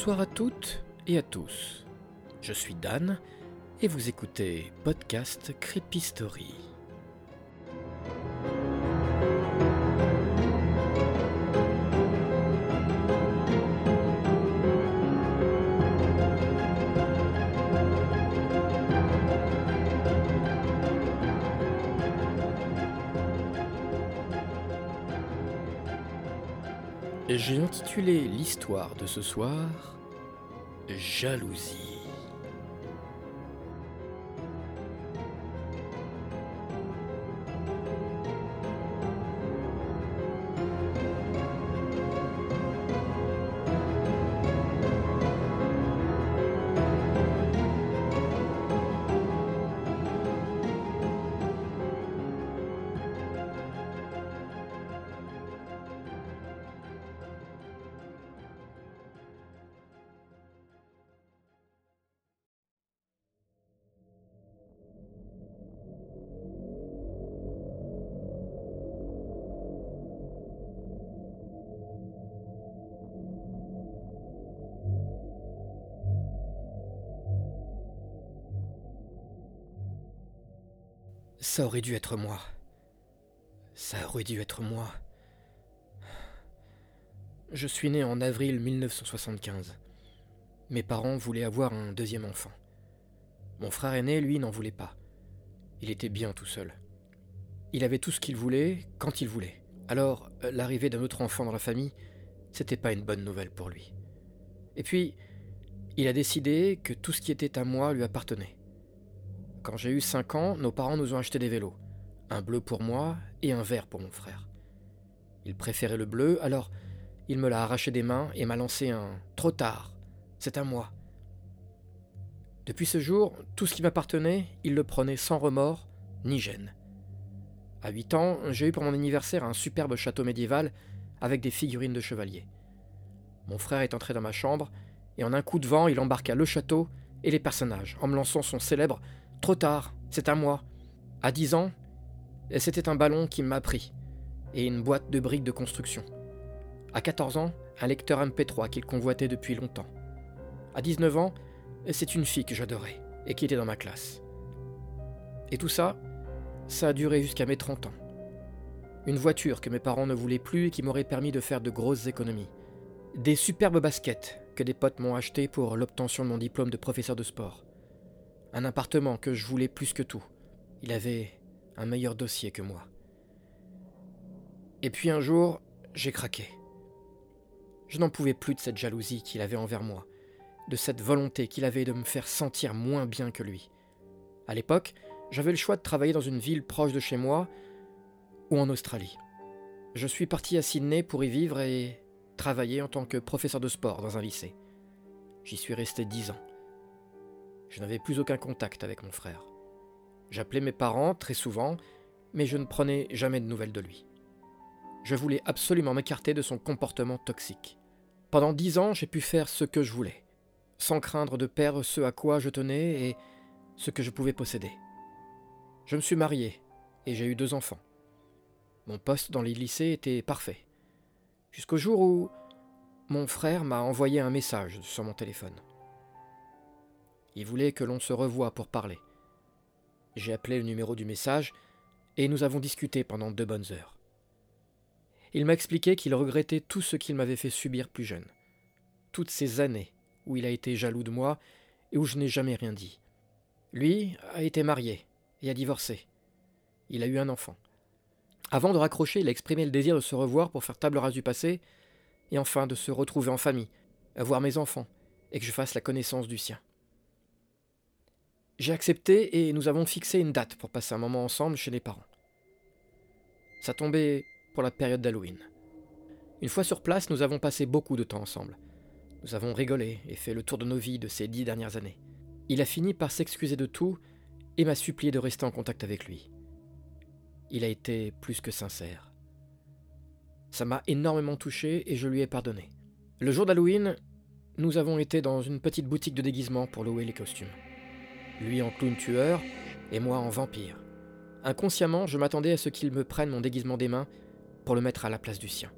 Bonsoir à toutes et à tous. Je suis Dan et vous écoutez Podcast Creepy Story. J'ai intitulé l'histoire de ce soir Jalousie. Ça aurait dû être moi. Ça aurait dû être moi. Je suis né en avril 1975. Mes parents voulaient avoir un deuxième enfant. Mon frère aîné, lui, n'en voulait pas. Il était bien tout seul. Il avait tout ce qu'il voulait, quand il voulait. Alors, l'arrivée d'un autre enfant dans la famille, c'était pas une bonne nouvelle pour lui. Et puis, il a décidé que tout ce qui était à moi lui appartenait. Quand j'ai eu 5 ans, nos parents nous ont acheté des vélos. Un bleu pour moi et un vert pour mon frère. Il préférait le bleu, alors il me l'a arraché des mains et m'a lancé un Trop tard, c'est à moi. Depuis ce jour, tout ce qui m'appartenait, il le prenait sans remords ni gêne. À 8 ans, j'ai eu pour mon anniversaire un superbe château médiéval avec des figurines de chevaliers. Mon frère est entré dans ma chambre et en un coup de vent, il embarqua le château et les personnages en me lançant son célèbre Trop tard, c'est à moi. À 10 ans, c'était un ballon qui m'a pris, et une boîte de briques de construction. À 14 ans, un lecteur MP3 qu'il convoitait depuis longtemps. À 19 ans, c'est une fille que j'adorais, et qui était dans ma classe. Et tout ça, ça a duré jusqu'à mes 30 ans. Une voiture que mes parents ne voulaient plus et qui m'aurait permis de faire de grosses économies. Des superbes baskets que des potes m'ont achetées pour l'obtention de mon diplôme de professeur de sport. Un appartement que je voulais plus que tout. Il avait un meilleur dossier que moi. Et puis un jour, j'ai craqué. Je n'en pouvais plus de cette jalousie qu'il avait envers moi, de cette volonté qu'il avait de me faire sentir moins bien que lui. À l'époque, j'avais le choix de travailler dans une ville proche de chez moi ou en Australie. Je suis parti à Sydney pour y vivre et travailler en tant que professeur de sport dans un lycée. J'y suis resté dix ans. Je n'avais plus aucun contact avec mon frère. J'appelais mes parents très souvent, mais je ne prenais jamais de nouvelles de lui. Je voulais absolument m'écarter de son comportement toxique. Pendant dix ans, j'ai pu faire ce que je voulais, sans craindre de perdre ce à quoi je tenais et ce que je pouvais posséder. Je me suis marié et j'ai eu deux enfants. Mon poste dans les lycées était parfait. Jusqu'au jour où mon frère m'a envoyé un message sur mon téléphone. Il voulait que l'on se revoie pour parler. J'ai appelé le numéro du message et nous avons discuté pendant deux bonnes heures. Il m'a expliqué qu'il regrettait tout ce qu'il m'avait fait subir plus jeune, toutes ces années où il a été jaloux de moi et où je n'ai jamais rien dit. Lui a été marié et a divorcé. Il a eu un enfant. Avant de raccrocher, il a exprimé le désir de se revoir pour faire table rase du passé et enfin de se retrouver en famille, à voir mes enfants et que je fasse la connaissance du sien. J'ai accepté et nous avons fixé une date pour passer un moment ensemble chez les parents. Ça tombait pour la période d'Halloween. Une fois sur place, nous avons passé beaucoup de temps ensemble. Nous avons rigolé et fait le tour de nos vies de ces dix dernières années. Il a fini par s'excuser de tout et m'a supplié de rester en contact avec lui. Il a été plus que sincère. Ça m'a énormément touché et je lui ai pardonné. Le jour d'Halloween, nous avons été dans une petite boutique de déguisement pour louer les costumes lui en clown tueur et moi en vampire. Inconsciemment, je m'attendais à ce qu'il me prenne mon déguisement des mains pour le mettre à la place du sien.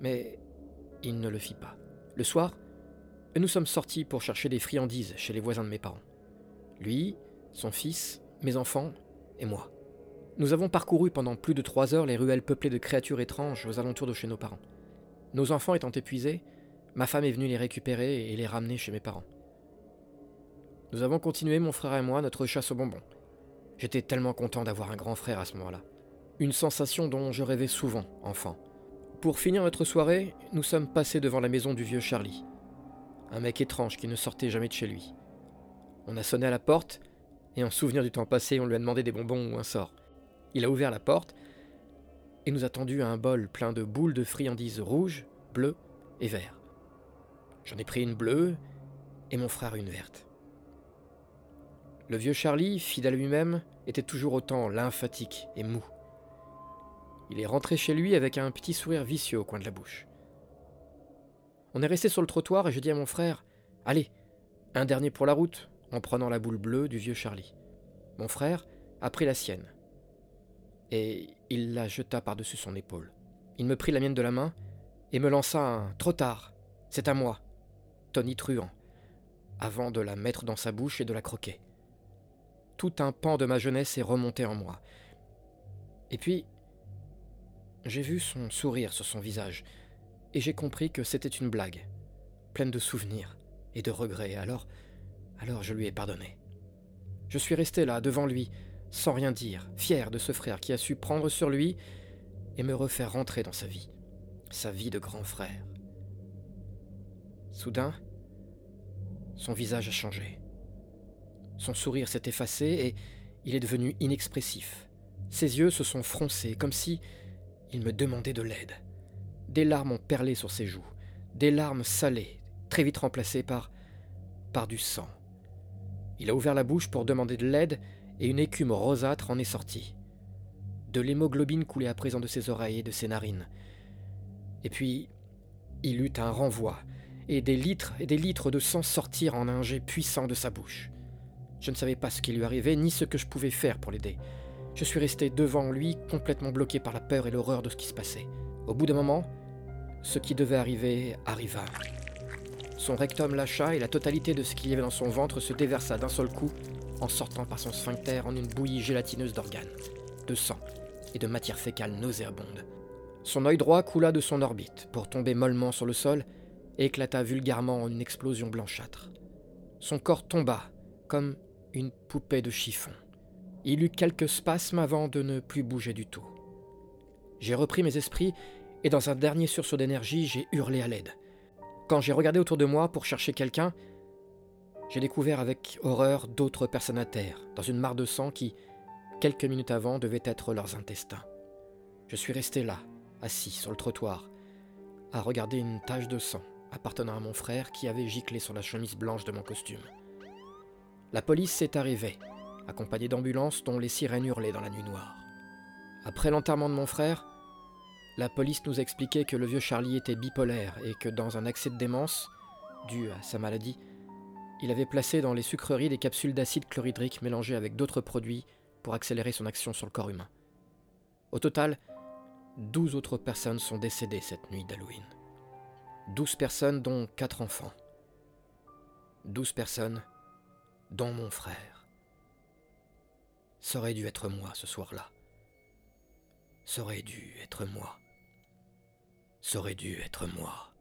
Mais il ne le fit pas. Le soir, nous sommes sortis pour chercher des friandises chez les voisins de mes parents. Lui, son fils, mes enfants et moi. Nous avons parcouru pendant plus de trois heures les ruelles peuplées de créatures étranges aux alentours de chez nos parents. Nos enfants étant épuisés, ma femme est venue les récupérer et les ramener chez mes parents. Nous avons continué, mon frère et moi, notre chasse aux bonbons. J'étais tellement content d'avoir un grand frère à ce moment-là. Une sensation dont je rêvais souvent, enfant. Pour finir notre soirée, nous sommes passés devant la maison du vieux Charlie. Un mec étrange qui ne sortait jamais de chez lui. On a sonné à la porte, et en souvenir du temps passé, on lui a demandé des bonbons ou un sort. Il a ouvert la porte et nous a tendu un bol plein de boules de friandises rouges, bleues et vertes. J'en ai pris une bleue et mon frère une verte. Le vieux Charlie, fidèle à lui-même, était toujours autant lymphatique et mou. Il est rentré chez lui avec un petit sourire vicieux au coin de la bouche. On est resté sur le trottoir et j'ai dit à mon frère Allez, un dernier pour la route, en prenant la boule bleue du vieux Charlie. Mon frère a pris la sienne et il la jeta par-dessus son épaule. Il me prit la mienne de la main et me lança un Trop tard, c'est à moi, Tony Truant, avant de la mettre dans sa bouche et de la croquer. Tout un pan de ma jeunesse est remonté en moi. Et puis, j'ai vu son sourire sur son visage, et j'ai compris que c'était une blague, pleine de souvenirs et de regrets. Alors, alors je lui ai pardonné. Je suis resté là, devant lui, sans rien dire, fier de ce frère qui a su prendre sur lui et me refaire rentrer dans sa vie, sa vie de grand frère. Soudain, son visage a changé. Son sourire s'est effacé et il est devenu inexpressif. Ses yeux se sont froncés comme si il me demandait de l'aide. Des larmes ont perlé sur ses joues, des larmes salées, très vite remplacées par par du sang. Il a ouvert la bouche pour demander de l'aide et une écume rosâtre en est sortie. De l'hémoglobine coulait à présent de ses oreilles et de ses narines. Et puis, il eut un renvoi, et des litres et des litres de sang sortirent en un jet puissant de sa bouche. Je ne savais pas ce qui lui arrivait, ni ce que je pouvais faire pour l'aider. Je suis resté devant lui, complètement bloqué par la peur et l'horreur de ce qui se passait. Au bout d'un moment, ce qui devait arriver arriva. Son rectum lâcha et la totalité de ce qu'il y avait dans son ventre se déversa d'un seul coup en sortant par son sphincter en une bouillie gélatineuse d'organes, de sang et de matière fécale nauséabonde. Son œil droit coula de son orbite pour tomber mollement sur le sol et éclata vulgairement en une explosion blanchâtre. Son corps tomba comme une poupée de chiffon. Il eut quelques spasmes avant de ne plus bouger du tout. J'ai repris mes esprits et dans un dernier sursaut d'énergie, j'ai hurlé à l'aide. Quand j'ai regardé autour de moi pour chercher quelqu'un, j'ai découvert avec horreur d'autres personnes à terre, dans une mare de sang qui, quelques minutes avant, devait être leurs intestins. Je suis resté là, assis sur le trottoir, à regarder une tache de sang appartenant à mon frère qui avait giclé sur la chemise blanche de mon costume. La police est arrivée, accompagnée d'ambulances dont les sirènes hurlaient dans la nuit noire. Après l'enterrement de mon frère, la police nous expliquait que le vieux Charlie était bipolaire et que dans un accès de démence, dû à sa maladie, il avait placé dans les sucreries des capsules d'acide chlorhydrique mélangées avec d'autres produits pour accélérer son action sur le corps humain. Au total, 12 autres personnes sont décédées cette nuit d'Halloween. 12 personnes dont 4 enfants. 12 personnes dont mon frère. Ça aurait dû être moi ce soir-là. Ça aurait dû être moi. Ça aurait dû être moi.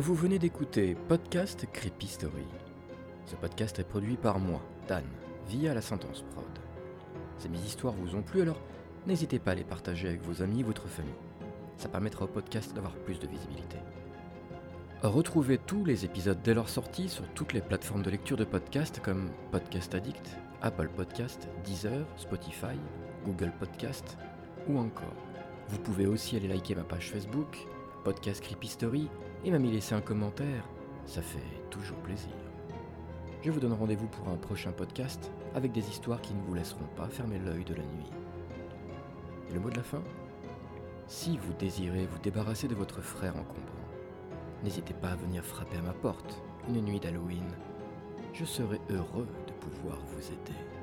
Vous venez d'écouter Podcast Creepy Story. Ce podcast est produit par moi, Dan, via la Sentence Prod. Si mes histoires vous ont plu, alors n'hésitez pas à les partager avec vos amis votre famille. Ça permettra au podcast d'avoir plus de visibilité. Retrouvez tous les épisodes dès leur sortie sur toutes les plateformes de lecture de podcasts comme Podcast Addict, Apple Podcast, Deezer, Spotify, Google Podcast ou encore. Vous pouvez aussi aller liker ma page Facebook, Podcast Creepy Story, et même y laisser un commentaire, ça fait toujours plaisir. Je vous donne rendez-vous pour un prochain podcast avec des histoires qui ne vous laisseront pas fermer l'œil de la nuit. Et le mot de la fin? Si vous désirez vous débarrasser de votre frère encombrant, n'hésitez pas à venir frapper à ma porte une nuit d'Halloween. Je serai heureux de pouvoir vous aider.